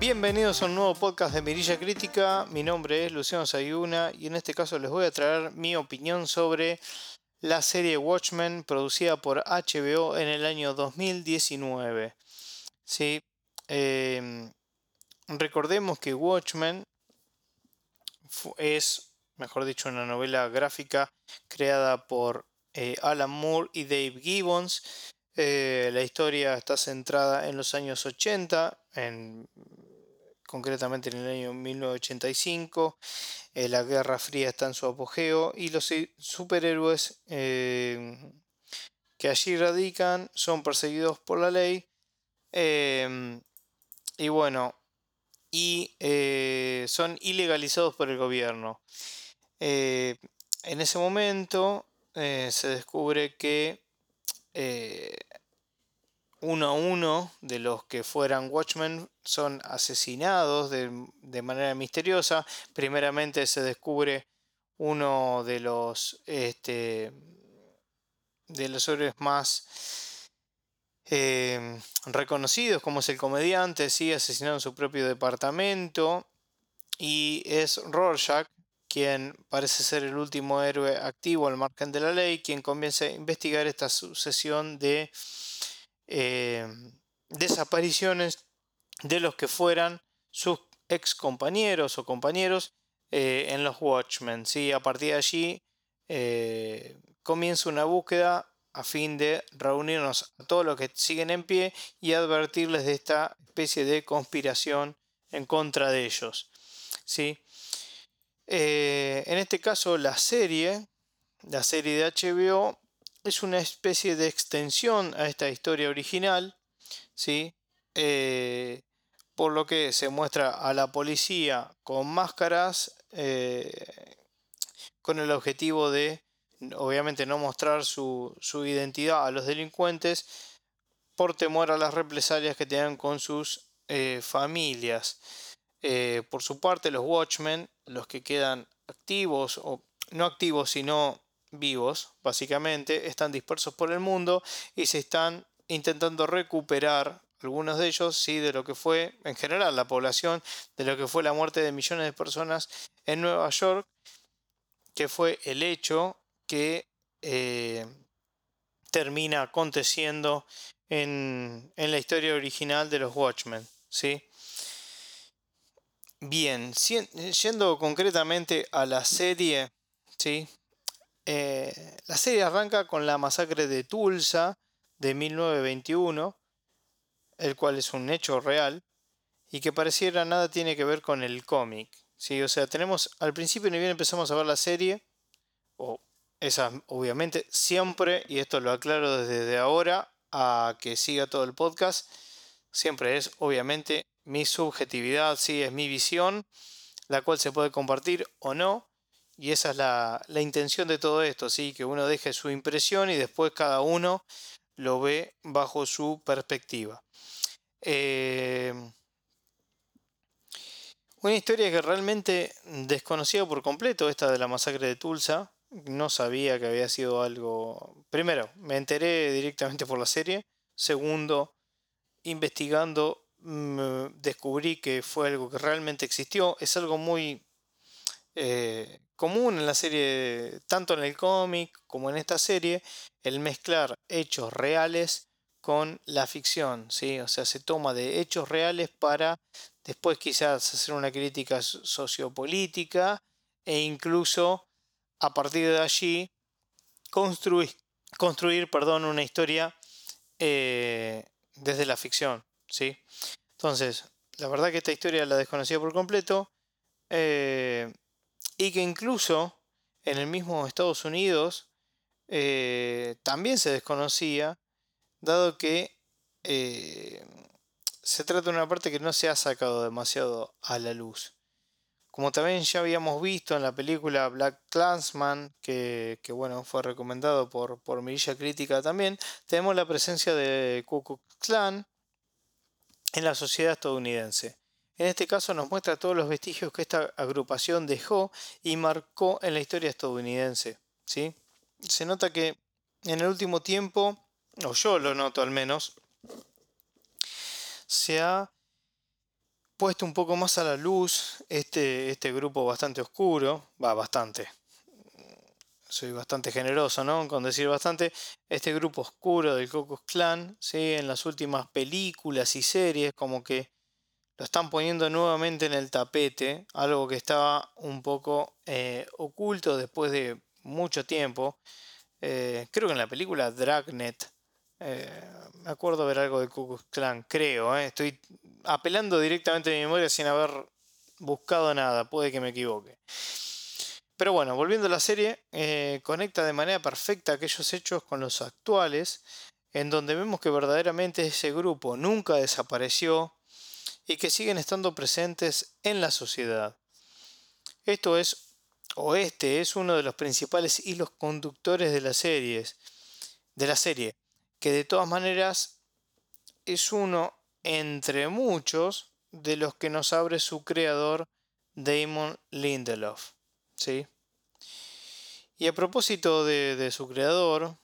Bienvenidos a un nuevo podcast de Mirilla Crítica. Mi nombre es Luciano Sayuna y en este caso les voy a traer mi opinión sobre la serie Watchmen producida por HBO en el año 2019. ¿Sí? Em, recordemos que Watchmen es, mejor dicho, una novela gráfica creada por eh, Alan Moore y Dave Gibbons. Eh, la historia está centrada en los años 80, en concretamente en el año 1985. Eh, la Guerra Fría está en su apogeo y los superhéroes eh, que allí radican son perseguidos por la ley. Em, y bueno, y eh, son ilegalizados por el gobierno. en ese momento se descubre que uno a uno de los que fueran Watchmen son asesinados de, manera misteriosa. Primeramente se descubre uno de los este, de los héroes más eh, reconocidos, como es el comediante, sí, asesinado en su propio departamento. Y es Rorschach, quien parece ser el último héroe activo al margen de la ley, quien comienza a investigar esta sucesión de Em, desapariciones de los que fueran sus ex compañeros o compañeros eh, en los Watchmen. ¿sí? A partir de allí eh, comienza una búsqueda a fin de reunirnos a todos los que siguen en pie y advertirles de esta especie de conspiración en contra de ellos. ¿sí? Eh, en este caso la serie, la serie de HBO, es una especie de extensión a esta historia original, ¿sí? Eh, por lo que se muestra a la policía con máscaras eh, con el objetivo de, obviamente, no mostrar su, identidad a los delincuentes por temor a las represalias que tengan con sus eh, familias. por su parte, los Watchmen, los que quedan activos, o no activos, sino vivos, básicamente, están dispersos por el mundo y se están intentando recuperar algunos de ellos, sí, de lo que fue en general la población, de lo que fue la muerte de millones de personas en Nueva York, que fue el hecho que eh, termina aconteciendo en, en, la historia original de los Watchmen, ¿sí? Bien, yendo concretamente a la serie, ¿sí? Eh, la serie arranca con la masacre de Tulsa de 1921, el cual es un hecho real y que pareciera nada tiene que ver con el cómic. ¿sí? O sea, tenemos al principio ni bien empezamos a ver la serie, o esa obviamente siempre, y esto lo aclaro desde ahora a que siga todo el podcast, siempre es obviamente mi subjetividad, sí, es mi visión, la cual se puede compartir o no, y esa es la, intención de todo esto, ¿sí? que uno deje su impresión y después cada uno lo ve bajo su perspectiva. Eh, una historia que realmente desconocía por completo, esta de la masacre de Tulsa. No sabía que había sido algo... Primero, me enteré directamente por la serie. Segundo, investigando, descubrí que fue algo que realmente existió. Es algo muy eh, común en la serie, tanto en el cómic como en esta serie, el mezclar hechos reales con la ficción, ¿sí? O sea, se toma de hechos reales para después quizás hacer una crítica sociopolítica e incluso a partir de allí construir, construir perdón, una historia eh, desde la ficción, ¿sí? Entonces, la verdad que esta historia la desconocía por completo. Eh, y que incluso en el mismo Estados Unidos eh, también se desconocía, dado que eh, se trata de una parte que no se ha sacado demasiado a la luz. Como también ya habíamos visto en la película Black Clansman, que, bueno, fue recomendado por, por Mirilla Crítica también, tenemos la presencia de Ku Klux Klan en la sociedad estadounidense. En este caso nos muestra todos los vestigios que esta agrupación dejó y marcó en la historia estadounidense. ¿sí? Se nota que en el último tiempo, o yo lo noto al menos, se ha puesto un poco más a la luz este, este grupo bastante oscuro, va bastante, soy bastante generoso, ¿no? Con decir bastante, este grupo oscuro del Cocos Clan, ¿sí? En las últimas películas y series, como que lo están poniendo nuevamente en el tapete, algo que estaba un poco eh, oculto después de mucho tiempo. Eh, creo que en la película Dragnet, eh, me acuerdo ver algo de Ku Clan, creo, estoy apelando directamente a mi memoria sin haber buscado nada, puede que me equivoque. Pero bueno, volviendo a la serie, conecta de manera perfecta aquellos hechos con los actuales, en donde vemos que verdaderamente ese grupo nunca desapareció y que siguen estando presentes en la sociedad. Esto es, o este es uno de los principales hilos conductores de de la serie, que de todas maneras es uno entre muchos de los que nos abre su creador Damon Lindelof. ¿sí? Y a propósito de, su creador,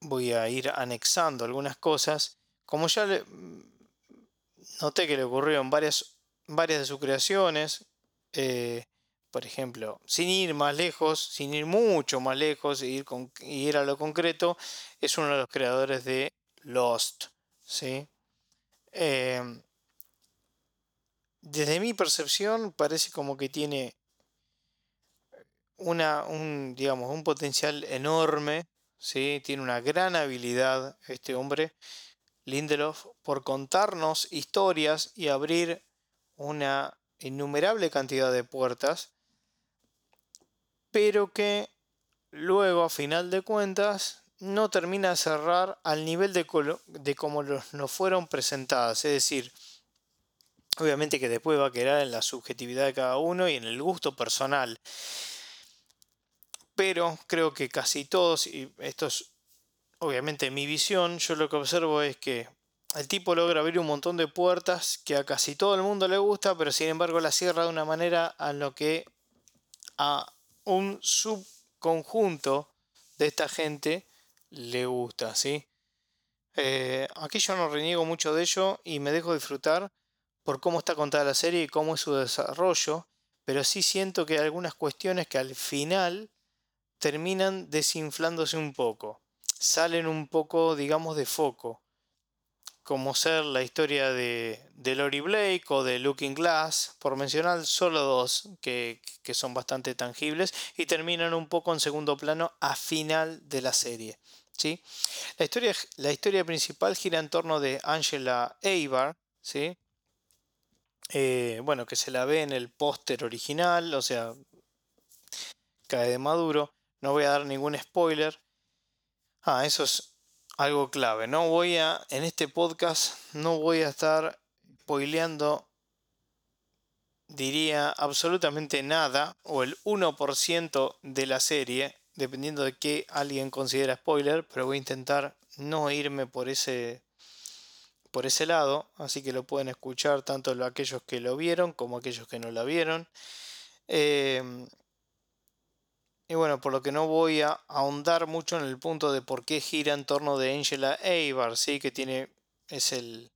voy a ir anexando algunas cosas. Como ya le, noté que le ocurrieron varias, varias de sus creaciones, eh, por ejemplo, sin ir más lejos, sin ir mucho más lejos, ir, con, ir a lo concreto, es uno de los creadores de Lost. ¿sí? Eh, desde mi percepción parece como que tiene una, un, digamos, un potencial enorme, ¿sí? tiene una gran habilidad este hombre, Lindelof, por contarnos historias y abrir una innumerable cantidad de puertas, pero que luego, a final de cuentas, no termina de cerrar al nivel de, de como nos fueron presentadas, es decir, Obviamente que después va a quedar en la subjetividad de cada uno y en el gusto personal. Pero creo que casi todos, y esto es obviamente mi visión, yo lo que observo es que el tipo logra abrir un montón de puertas que a casi todo el mundo le gusta, pero sin embargo la cierra de una manera a lo que a un subconjunto de esta gente le gusta, ¿sí? Eh, aquí yo no reniego mucho de ello y me dejo disfrutar por cómo está contada la serie y cómo es su desarrollo, pero sí siento que hay algunas cuestiones que al final terminan desinflándose un poco, salen un poco, digamos, de foco, como ser la historia de, de Lori Blake o de Looking Glass, por mencionar solo dos que, que son bastante tangibles y terminan un poco en segundo plano a final de la serie. ¿sí? La, historia, la historia principal gira en torno de Angela Eibar, ¿sí? Eh, bueno, que se la ve en el póster original, o sea, cae de maduro. No voy a dar ningún spoiler. Ah, eso es algo clave. No voy a, en este podcast, no voy a estar spoileando, diría, absolutamente nada, o el 1% de la serie, dependiendo de qué alguien considera spoiler, pero voy a intentar no irme por ese por ese lado, así que lo pueden escuchar tanto aquellos que lo vieron como aquellos que no la vieron. Em, y bueno, por lo que no voy a ahondar mucho en el punto de por qué gira en torno de Angela Eibar, que tiene, es el,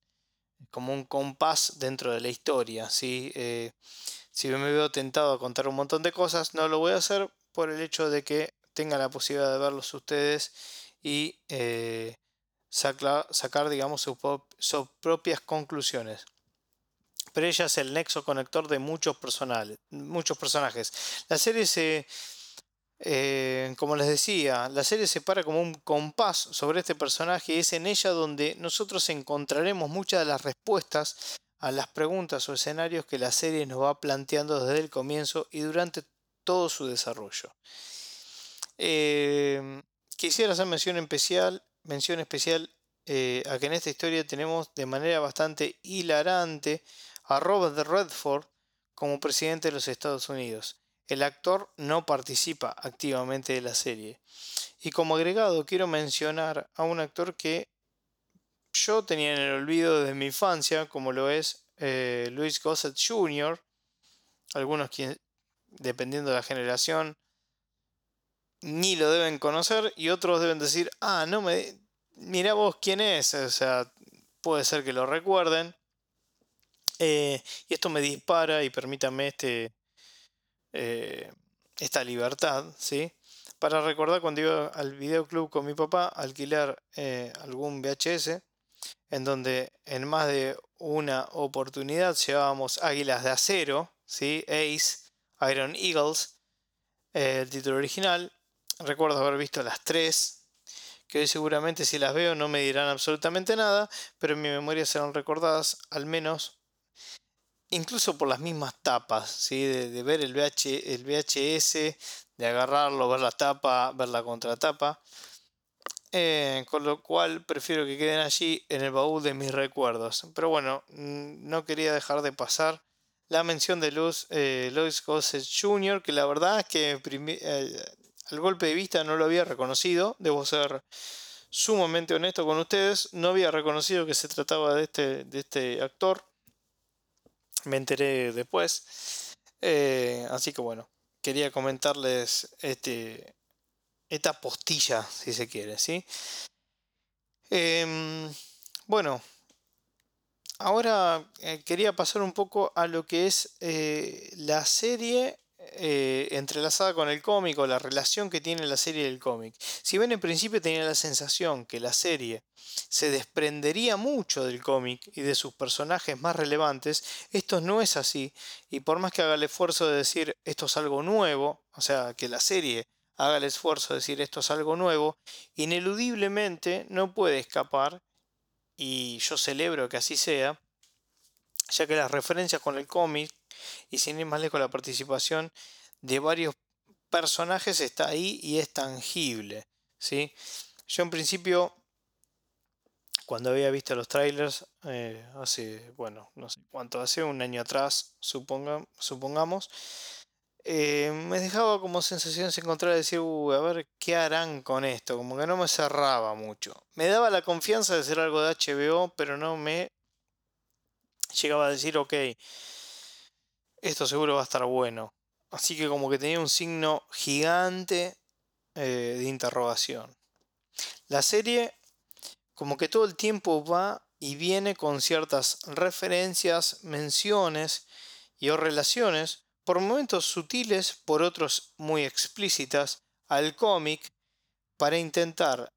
como un compás dentro de la historia. ¿sí? Eh, si me veo tentado a contar un montón de cosas, no lo voy a hacer por el hecho de que tengan la posibilidad de verlos ustedes y eh, sacar, digamos, sus, propias conclusiones. Pero ella es el nexo conector de muchos, muchos personajes. La serie se, eh, como les decía, la serie se para como un compás sobre este personaje y es en ella donde nosotros encontraremos muchas de las respuestas a las preguntas o escenarios que la serie nos va planteando desde el comienzo y durante todo su desarrollo. Eh, quisiera hacer mención especial mención especial eh, a que en esta historia tenemos de manera bastante hilarante a Robert Redford como presidente de los Estados Unidos. El actor no participa activamente de la serie. Y como agregado quiero mencionar a un actor que yo tenía en el olvido desde mi infancia, como lo es eh, Louis Gossett Jr., algunos dependiendo de la generación, ni lo deben conocer y otros deben decir, ah, no me... Mira vos quién es, o sea, puede ser que lo recuerden. Eh, y esto me dispara y permítame este, eh, esta libertad, ¿sí? Para recordar cuando iba al videoclub con mi papá alquilar eh, algún VHS, en donde en más de una oportunidad llevábamos Águilas de Acero, ¿sí? Ace, Iron Eagles, el título original. Recuerdo haber visto las tres, que hoy seguramente si las veo no me dirán absolutamente nada, pero en mi memoria serán recordadas al menos incluso por las mismas tapas, ¿sí? de, ver el, VHS, de agarrarlo, ver la tapa, ver la contratapa. Eh, con lo cual prefiero que queden allí en el baúl de mis recuerdos. Pero bueno, mm, no quería dejar de pasar la mención de Luz, eh, Louis Gossett Jr., que la verdad es que eh, al golpe de vista no lo había reconocido, debo ser sumamente honesto con ustedes, no había reconocido que se trataba de este, de este actor me enteré después. Eh, así que bueno, quería comentarles este, esta postilla, si se quiere, ¿sí? Em, bueno, ahora eh, quería pasar un poco a lo que es eh, la serie eh, entrelazada con el cómic o la relación que tiene la serie y el cómic. Si bien en principio tenía la sensación que la serie se desprendería mucho del cómic y de sus personajes más relevantes, esto no es así. Y por más que haga el esfuerzo de decir esto es algo nuevo, o sea, que la serie haga el esfuerzo de decir esto es algo nuevo, ineludiblemente no puede escapar, y yo celebro que así sea, ya que las referencias con el cómic y sin ir más lejos la participación de varios personajes está ahí y es tangible. ¿sí? Yo en principio, cuando había visto los trailers, eh, hace, bueno, no sé cuánto, hace un año atrás, suponga, supongamos, eh, me dejaba como sensación encontrar de decir, a ver qué harán con esto, como que no me cerraba mucho. Me daba la confianza de ser algo de HBO, pero no me llegaba a decir, ok, esto seguro va a estar bueno. Así que como que tenía un signo gigante eh, de interrogación. La serie como que todo el tiempo va y viene con ciertas referencias, menciones y o relaciones, por momentos sutiles, por otros muy explícitas, al cómic para intentar,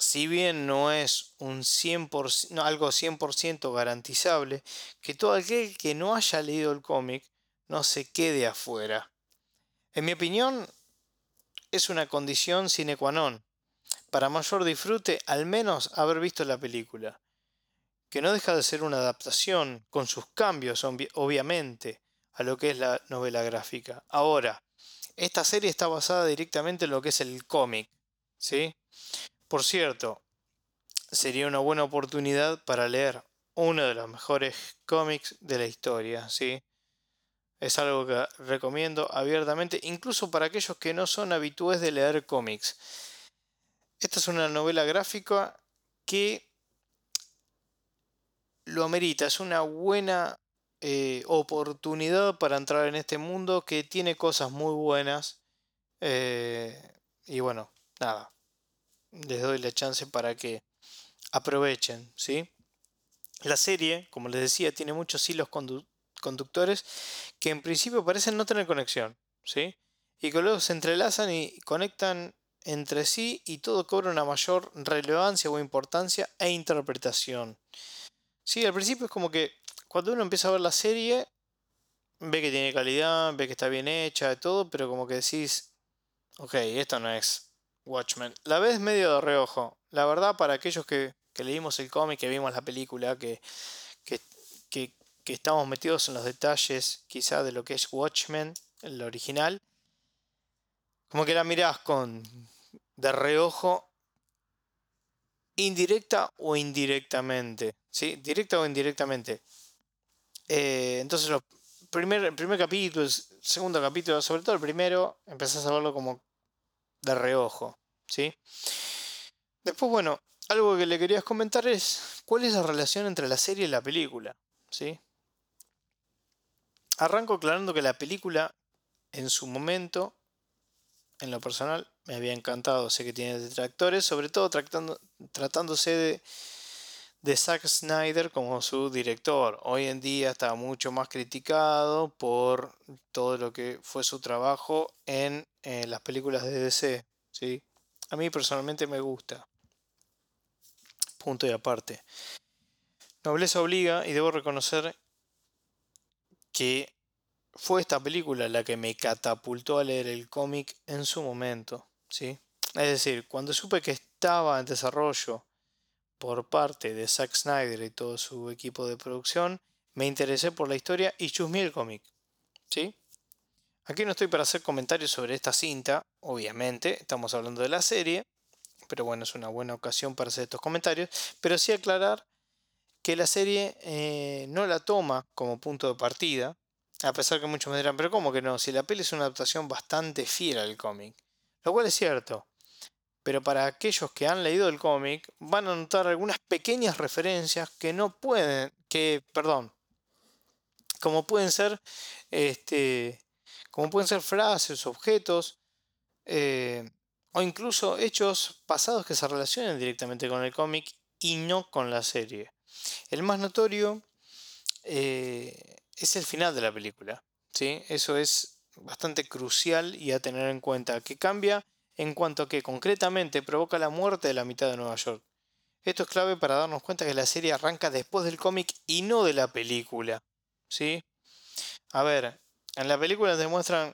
si bien no es un 100%, algo 100% garantizable, que todo aquel que no haya leído el cómic no se quede afuera. En mi opinión, es una condición sine qua non. Para mayor disfrute, al menos haber visto la película. Que no deja de ser una adaptación, con sus cambios, obviamente, a lo que es la novela gráfica. Ahora, esta serie está basada directamente en lo que es el cómic. ¿Sí? Por cierto, sería una buena oportunidad para leer uno de los mejores cómics de la historia, ¿sí? Es algo que recomiendo abiertamente, incluso para aquellos que no son habitués de leer cómics. Esta es una novela gráfica que lo amerita, es una buena eh, oportunidad para entrar en este mundo que tiene cosas muy buenas. Eh, y bueno, nada, les doy la chance para que aprovechen, ¿sí? La serie, como les decía, tiene muchos hilos conductores que en principio parecen no tener conexión, ¿sí? Y que luego se entrelazan y conectan entre sí y todo cobra una mayor relevancia o importancia e interpretación. Sí, al principio es como que cuando uno empieza a ver la serie, ve que tiene calidad, ve que está bien hecha, todo, pero como que decís, ok, esto no es Watchmen. La ves medio de reojo. La verdad, para aquellos que, leímos el cómic, que vimos la película, que, que, que estamos metidos en los detalles quizá de lo que es Watchmen, el original, como que la mirás con de reojo indirecta o indirectamente, ¿sí? Directa o indirectamente. Eh, entonces primer, el primer capítulo, el segundo capítulo, sobre todo el primero, empezás a verlo como de reojo, ¿sí? Después, bueno, algo que le querías comentar es cuál es la relación entre la serie y la película, ¿sí? Arranco aclarando que la película, en su momento, en lo personal, me había encantado. Sé que tiene detractores, sobre todo tratando, tratándose de, de Zack Snyder como su director. Hoy en día está mucho más criticado por todo lo que fue su trabajo en, las películas de DC. ¿sí? A mí personalmente me gusta. Punto y aparte. Nobleza obliga y debo reconocer que fue esta película la que me catapultó a leer el cómic en su momento. ¿sí? Es decir, cuando supe que estaba en desarrollo por parte de Zack Snyder y todo su equipo de producción, me interesé por la historia y chusmé el cómic. ¿Sí? Aquí no estoy para hacer comentarios sobre esta cinta, obviamente, estamos hablando de la serie, pero bueno, es una buena ocasión para hacer estos comentarios, pero sí aclarar que la serie eh, no la toma como punto de partida, a pesar que muchos me dirán, pero ¿cómo que no? Si la peli es una adaptación bastante fiel al cómic, lo cual es cierto, pero para aquellos que han leído el cómic van a notar algunas pequeñas referencias que no pueden, que, perdón, como pueden ser, este, como pueden ser frases, objetos, eh, o incluso hechos pasados que se relacionen directamente con el cómic y no con la serie. El más notorio eh, es el final de la película. ¿sí? Eso es bastante crucial y a tener en cuenta, que cambia en cuanto a que concretamente provoca la muerte de la mitad de Nueva York. Esto es clave para darnos cuenta que la serie arranca después del cómic y no de la película. ¿Sí? A ver, en la película demuestran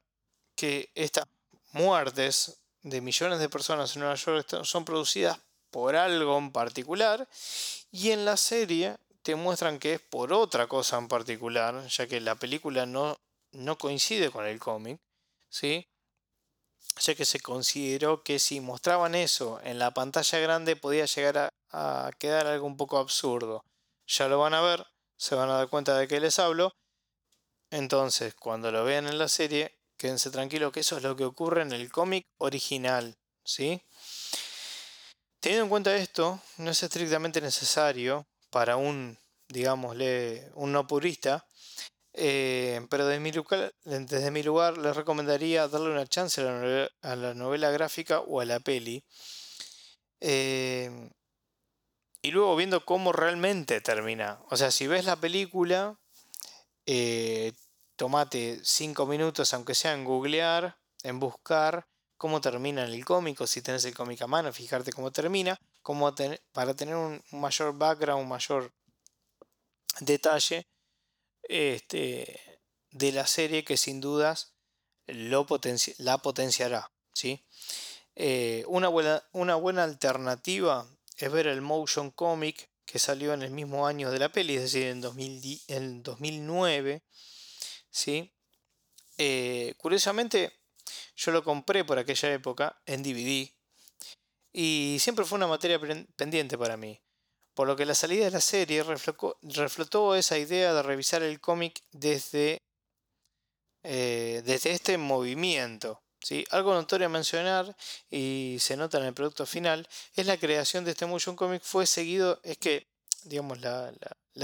que estas muertes de millones de personas en Nueva York son producidas por algo en particular y en la serie te muestran que es por otra cosa en particular, ya que la película no, no coincide con el cómic, ¿sí? ya que se consideró que si mostraban eso en la pantalla grande podía llegar a, quedar algo un poco absurdo. Ya lo van a ver, se van a dar cuenta de que les hablo. Entonces, cuando lo vean en la serie, quédense tranquilos que eso es lo que ocurre en el cómic original, ¿sí? Teniendo en cuenta esto, no es estrictamente necesario para un, digámosle, un no purista, eh, pero desde mi, lugar, les recomendaría darle una chance a la novela, gráfica o a la peli. Eh, y luego viendo cómo realmente termina. O sea, si ves la película, eh, tomate 5 minutos, aunque sea en googlear, en buscar cómo termina el cómic, si tenés el cómic a mano, fijarte cómo termina, cómo para tener un mayor background, un mayor detalle este, de la serie que sin dudas lo la potenciará. ¿sí? Eh, una, buena, una buena alternativa es ver el motion comic que salió en el mismo año de la peli, es decir, en, 2009. ¿sí? Eh, curiosamente, yo lo compré por aquella época en DVD y siempre fue una materia pendiente para mí por lo que la salida de la serie reflotó esa idea de revisar el cómic desde, eh, desde este movimiento. Algo notorio a mencionar y se nota en el producto final es la creación de este motion comic fue seguido, es que digamos la,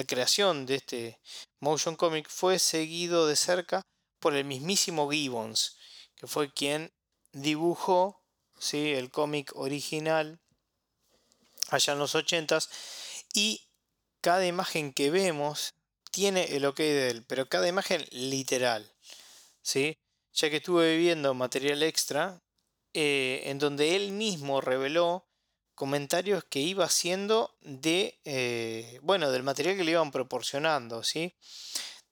creación de este motion comic fue seguido de cerca por el mismísimo Gibbons, que fue quien dibujó ¿sí? el cómic original allá en los 80s y cada imagen que vemos tiene el ok de él, pero cada imagen literal, ¿sí? Ya que estuve viendo material extra eh, en donde él mismo reveló comentarios que iba haciendo de, eh, bueno, del material que le iban proporcionando, ¿sí?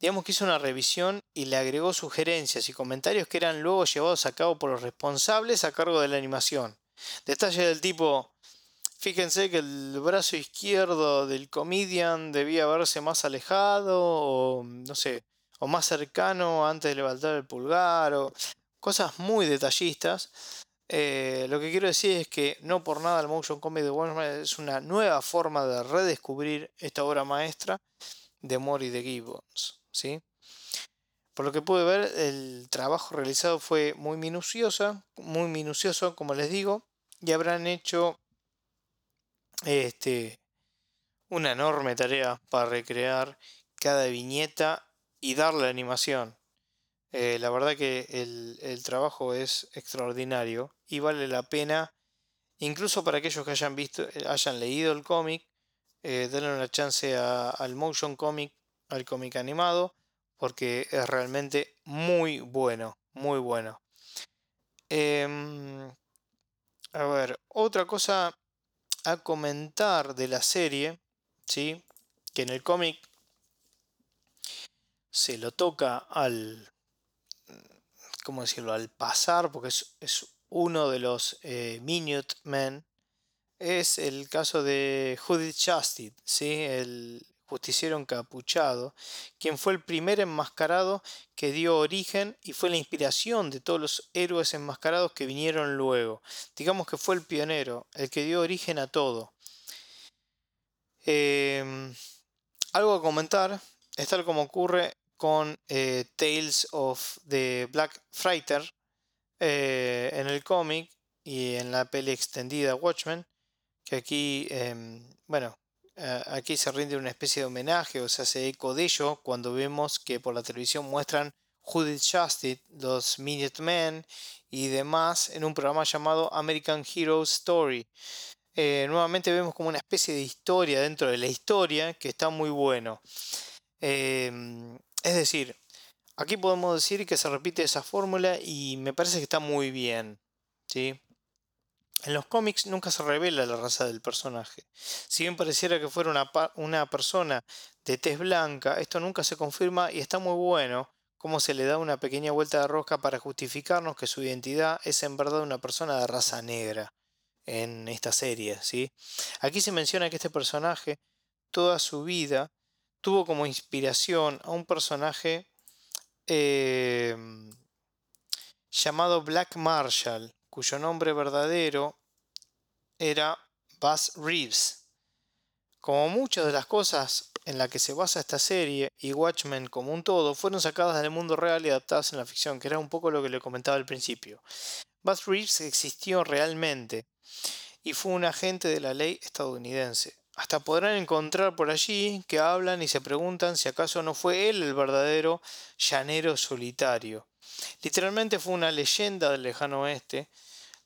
Digamos que hizo una revisión y le agregó sugerencias y comentarios que eran luego llevados a cabo por los responsables a cargo de la animación. Detalle del tipo, Fíjense que el brazo izquierdo del comedian debía verse más alejado o no sé, o más cercano antes de levantar el pulgar o cosas muy detallistas. Eh, lo que quiero decir es que no por nada el motion comedy de es una nueva forma de redescubrir esta obra maestra de Mori de Gibbons, ¿sí? Por lo que pude ver, el trabajo realizado fue muy minucioso, muy minucioso, como les digo, y habrán hecho este, una enorme tarea para recrear cada viñeta y darle animación. Eh, la verdad que el, trabajo es extraordinario y vale la pena, incluso para aquellos que hayan visto, hayan leído el cómic, eh, denle una chance al motion comic, al cómic animado, porque es realmente muy bueno, muy bueno. Em, a ver, otra cosa a comentar de la serie, ¿sí? que en el cómic se lo toca al, ¿cómo decirlo?, al pasar, porque es, uno de los eh, Minute Men, es el caso de Judith Chastain, ¿sí? el justiciero encapuchado, quien fue el primer enmascarado que dio origen y fue la inspiración de todos los héroes enmascarados que vinieron luego. Digamos que fue el pionero, el que dio origen a todo. Em, algo a comentar es tal como ocurre con eh, Tales of the Black Fighter eh, en el cómic y en la peli extendida Watchmen, que aquí, em, bueno, aquí se rinde una especie de homenaje o se hace eco de ello cuando vemos que por la televisión muestran Judith Chastain, los Minutemen y demás en un programa llamado American Hero Story. Eh, nuevamente vemos como una especie de historia dentro de la historia que está muy bueno. Em, es decir, aquí podemos decir que se repite esa fórmula y me parece que está muy bien. ¿sí? En los cómics nunca se revela la raza del personaje. Si bien pareciera que fuera una, persona de tez blanca, esto nunca se confirma y está muy bueno cómo se le da una pequeña vuelta de rosca para justificarnos que su identidad es en verdad una persona de raza negra en esta serie. ¿sí? Aquí se menciona que este personaje toda su vida tuvo como inspiración a un personaje em, llamado Black Marshall, cuyo nombre verdadero era Buzz Reeves. Como muchas de las cosas en las que se basa esta serie y Watchmen como un todo fueron sacadas del mundo real y adaptadas en la ficción, que era un poco lo que le comentaba al principio. Buzz Reeves existió realmente y fue un agente de la ley estadounidense. Hasta podrán encontrar por allí que hablan y se preguntan si acaso no fue él el verdadero llanero solitario. Literalmente fue una leyenda del lejano oeste.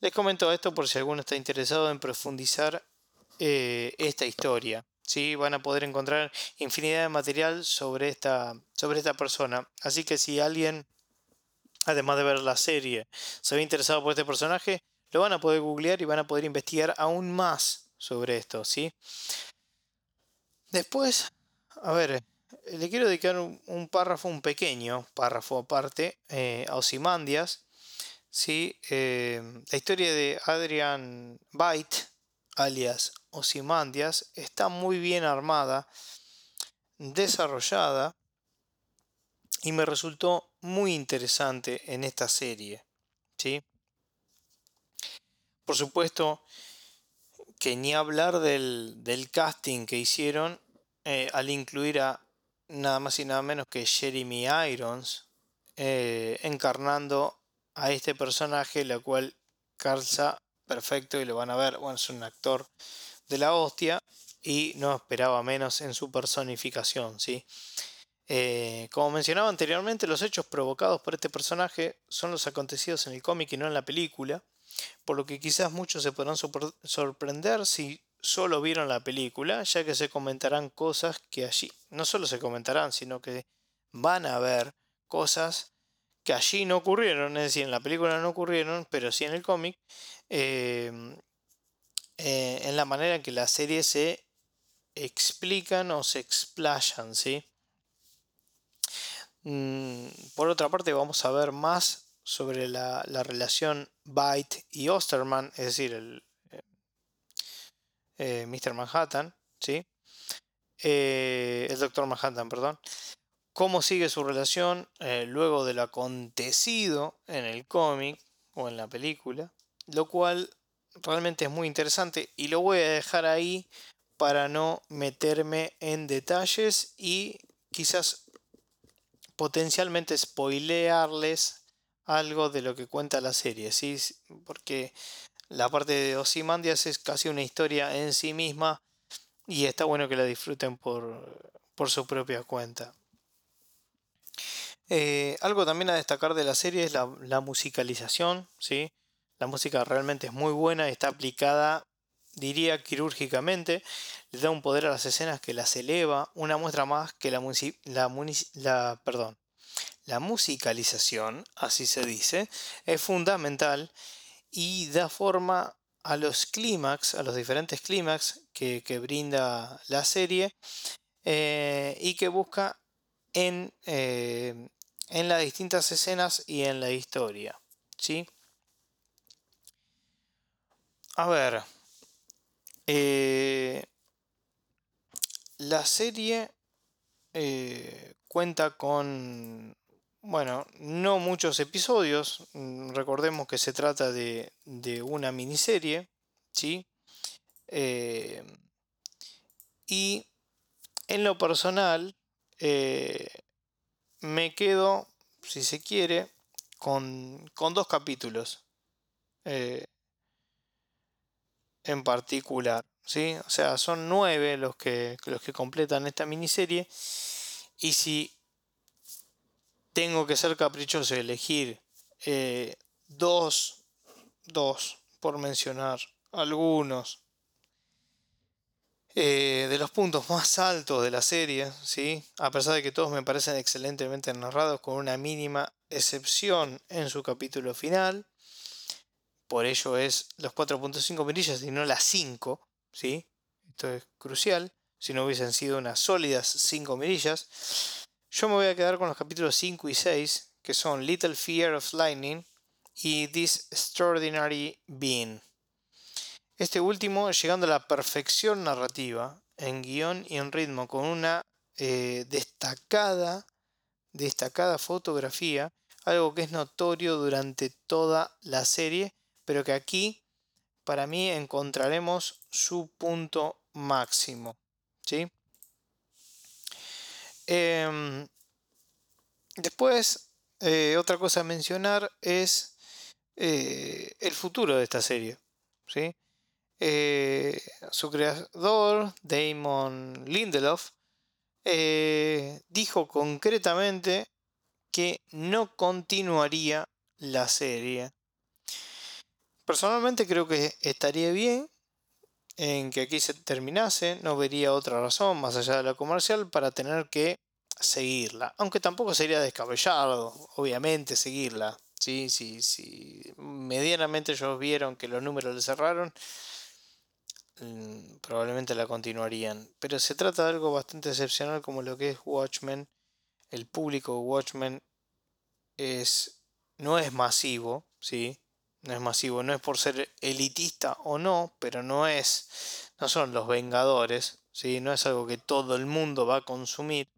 Les comento esto por si alguno está interesado en profundizar eh, esta historia. ¿sí? Van a poder encontrar infinidad de material sobre esta, sobre esta persona. Así que si alguien, además de ver la serie, se ve interesado por este personaje, lo van a poder googlear y van a poder investigar aún más sobre esto, ¿sí? Después, a ver, le quiero dedicar un, párrafo, un pequeño párrafo aparte, eh, a Osimandias, ¿sí? Eh, la historia de Adrian Byte, alias Osimandias, está muy bien armada, desarrollada y me resultó muy interesante en esta serie, ¿sí? Por supuesto que ni hablar del, casting que hicieron eh, al incluir a nada más y nada menos que Jeremy Irons eh, encarnando a este personaje, la cual calza perfecto y lo van a ver, bueno, es un actor de la hostia y no esperaba menos en su personificación, ¿sí? Eh, como mencionaba anteriormente, los hechos provocados por este personaje son los acontecidos en el cómic y no en la película por lo que quizás muchos se podrán sorprender si solo vieron la película, ya que se comentarán cosas que allí, no solo se comentarán, sino que van a ver cosas que allí no ocurrieron, es decir, en la película no ocurrieron, pero sí en el cómic, em, eh, en la manera en que las series se explican o se explayan, ¿sí? Mm, por otra parte, vamos a ver más sobre la, relación Byte y Osterman, es decir, el eh, eh, Mr. Manhattan, ¿sí? Eh, el Doctor Manhattan, perdón. Cómo sigue su relación luego de lo acontecido en el cómic o en la película, lo cual realmente es muy interesante y lo voy a dejar ahí para no meterme en detalles y quizás potencialmente spoilearles algo de lo que cuenta la serie, ¿sí? porque la parte de Ozymandias es casi una historia en sí misma y está bueno que la disfruten por, su propia cuenta. Eh, algo también a destacar de la serie es la, musicalización, ¿sí? La música realmente es muy buena está aplicada diría quirúrgicamente, le da un poder a las escenas que las eleva, una muestra más que la, la, perdón, la musicalización, así se dice, es fundamental y da forma a los clímax, a los diferentes clímax que, brinda la serie eh, y que busca en, eh, en las distintas escenas y en la historia. ¿sí? A ver, eh, la serie cuenta con bueno, no muchos episodios. Mm, recordemos que se trata de, una miniserie, ¿sí? Eh, y en lo personal, eh, me quedo, si se quiere, con, dos capítulos eh, en particular. ¿sí? O sea, son nueve los que, los que completan esta miniserie. Y si tengo que ser caprichoso y elegir eh, dos, dos, por mencionar algunos, eh, de los puntos más altos de la serie, ¿sí? a pesar de que todos me parecen excelentemente narrados, con una mínima excepción en su capítulo final. Por ello es los 4.5 mirillas y no las 5. ¿sí? Esto es crucial. Si no hubiesen sido unas sólidas 5 mirillas. Yo me voy a quedar con los capítulos 5 y 6, que son Little Fear of Lightning y This Extraordinary Being. Este último llegando a la perfección narrativa, en guion y en ritmo, con una eh, destacada, destacada fotografía, algo que es notorio durante toda la serie, pero que aquí para mí encontraremos su punto máximo. ¿sí? Em, después, eh, otra cosa a mencionar es eh, el futuro de esta serie. ¿sí? Eh, su creador, Damon Lindelof, dijo concretamente que no continuaría la serie. Personalmente creo que estaría bien en que aquí se terminase, no vería otra razón más allá de la comercial para tener que seguirla. Aunque tampoco sería descabellado, obviamente, seguirla. ¿sí? Si, si medianamente ellos vieron que los números le cerraron, mm, probablemente la continuarían. Pero se trata de algo bastante excepcional como lo que es Watchmen. El público Watchmen es, no es masivo, ¿sí? No es masivo, no es por ser elitista o no, pero no es, no son los Vengadores, ¿sí? no es algo que todo el mundo va a consumir.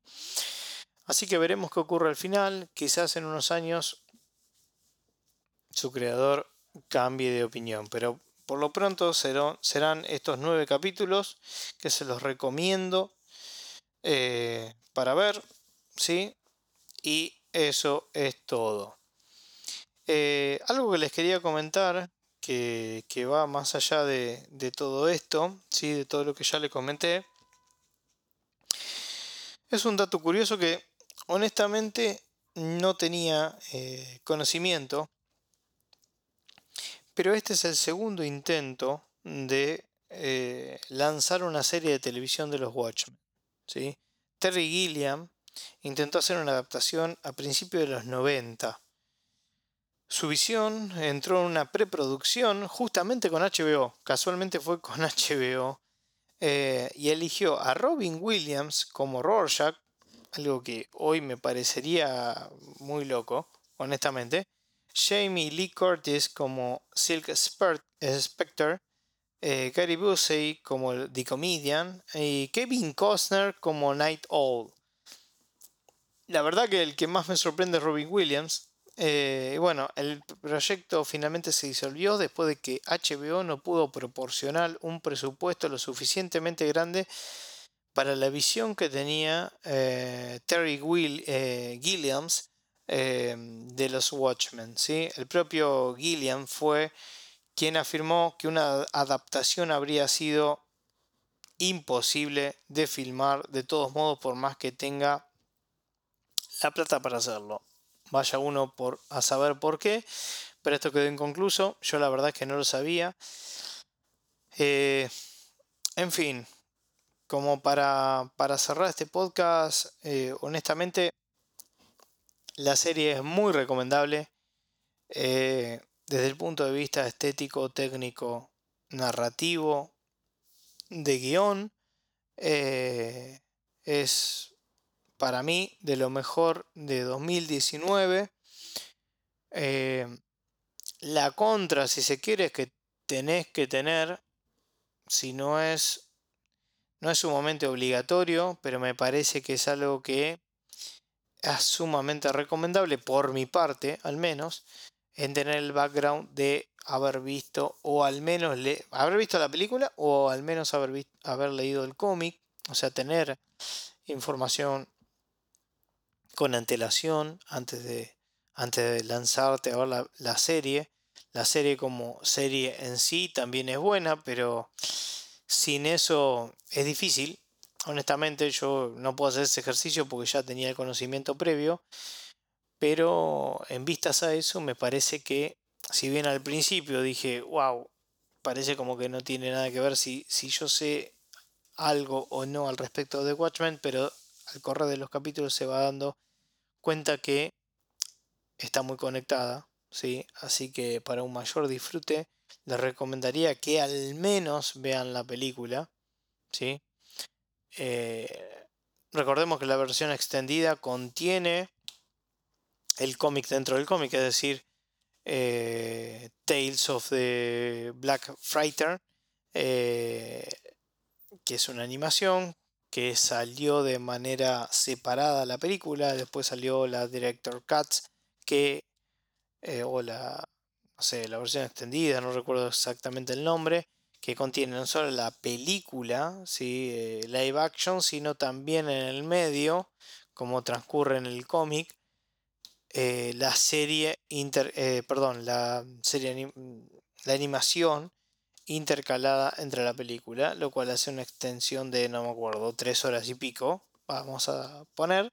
Así que veremos qué ocurre al final, quizás en unos años su creador cambie de opinión, pero por lo pronto serán estos nueve capítulos que se los recomiendo eh, para ver, ¿sí? Y eso es todo. Eh, algo que les quería comentar, que, va más allá de, todo esto, ¿sí? de todo lo que ya les comenté, es un dato curioso que honestamente no tenía eh, conocimiento, pero este es el segundo intento de eh, lanzar una serie de televisión de los Watchmen. ¿sí? Terry Gilliam intentó hacer una adaptación a principios de los 90 su visión entró en una preproducción justamente con HBO, casualmente fue con HBO, eh, y eligió a Robin Williams como Rorschach, algo que hoy me parecería muy loco, honestamente. Jamie Lee Curtis como Silk Spectre, eh, Busey como The Comedian y Kevin Costner como Night Owl. La verdad que el que más me sorprende es Robin Williams, eh, bueno, el proyecto finalmente se disolvió después de que HBO no pudo proporcionar un presupuesto lo suficientemente grande para la visión que tenía eh, Terry Will, eh, Gilliams de los Watchmen. ¿sí? El propio Gilliam fue quien afirmó que una adaptación habría sido imposible de filmar de todos modos por más que tenga la plata para hacerlo. Vaya uno por, a saber por qué, pero esto quedó inconcluso. Yo la verdad es que no lo sabía. Eh, en fin, como para, cerrar este podcast, eh, honestamente, la serie es muy recomendable eh, desde el punto de vista estético, técnico, narrativo, de guion. es para mí de lo mejor de 2019. la contra, si se quiere, es que tenés que tener, si no es, no es sumamente obligatorio, pero me parece que es algo que es sumamente recomendable, por mi parte al menos, en tener el background de haber visto o al menos haber visto la película o al menos haber, haber leído el cómic, o sea, tener información con antelación antes de, antes de lanzarte a ver la serie la serie como serie en sí también es buena, pero sin eso es difícil. Honestamente yo no puedo hacer ese ejercicio porque ya tenía el conocimiento previo, pero en vistas a eso me parece que si bien al principio dije, wow, parece como que no tiene nada que ver si, si yo sé algo o no al respecto de Watchmen, pero al correr de los capítulos se va dando cuenta que está muy conectada ¿sí? Así que para un mayor disfrute les recomendaría que al menos vean la película, ¿sí? Eh, recordemos que la versión extendida contiene el cómic dentro del cómic, es decir, eh, Tales of the Black Fighter, eh, que es una animación que salió de manera separada la película, después salió la Director Cuts, que eh, o la, no sé, la versión extendida, no recuerdo exactamente el nombre, que contiene no solo la película, ¿sí? Eh, live action, sino también en el medio, como transcurre en el cómic, eh, la serie, inter, perdón, la serie, la animación intercalada entre la película, lo cual hace una extensión de, no me acuerdo, tres horas y pico, vamos a poner.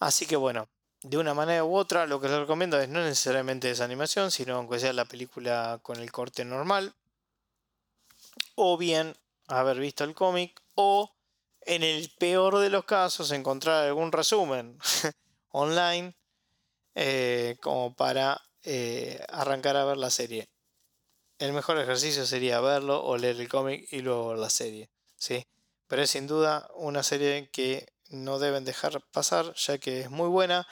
Así que bueno, de una manera u otra, lo que les recomiendo es no necesariamente esa animación, sino aunque sea la película con el corte normal. O bien haber visto el cómic. O en el peor de los casos encontrar algún resumen online eh, como para eh, arrancar a ver la serie. El mejor ejercicio sería verlo o leer el cómic y luego la serie. ¿sí? Pero es sin duda una serie que no deben dejar pasar, ya que es muy buena.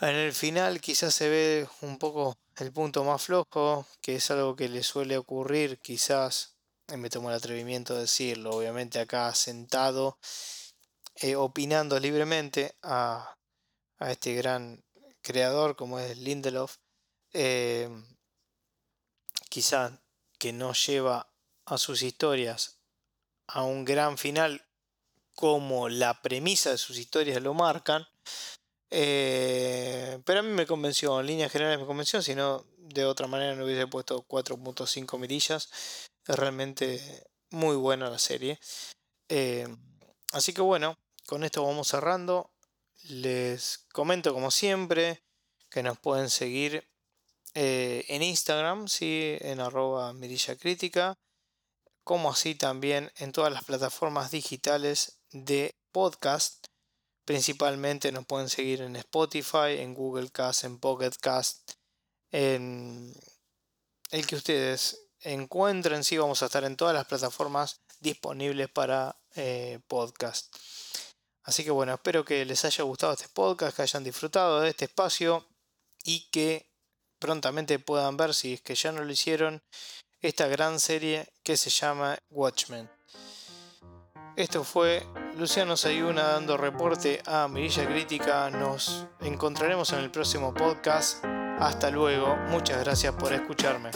En el final quizás se ve un poco el punto más flojo, que es algo que le suele ocurrir quizás, me tomo el atrevimiento de decirlo, obviamente acá sentado, eh, opinando libremente a, este gran creador como es Lindelof, eh, quizás que no lleva a sus historias a un gran final como la premisa de sus historias lo marcan. Eh, pero a mí me convenció, en líneas generales me convenció, si no de otra manera no hubiese puesto 4.5 mirillas. Es realmente muy buena la serie. Eh, así que bueno, con esto vamos cerrando. Les comento como siempre que nos pueden seguir eh, en Instagram, ¿sí? en arroba mirilla crítica, como así también en todas las plataformas digitales de podcast. Principalmente nos pueden seguir en Spotify, en Google Cast, en Pocket Cast, en el que ustedes encuentren. Sí, vamos a estar en todas las plataformas disponibles para eh, podcast. Así que bueno, espero que les haya gustado este podcast, que hayan disfrutado de este espacio y que prontamente puedan ver, si es que ya no lo hicieron, esta gran serie que se llama Watchmen. Esto fue Luciano Sayuna dando reporte a Mirilla Crítica. Nos encontraremos en el próximo podcast. Hasta luego. Muchas gracias por escucharme.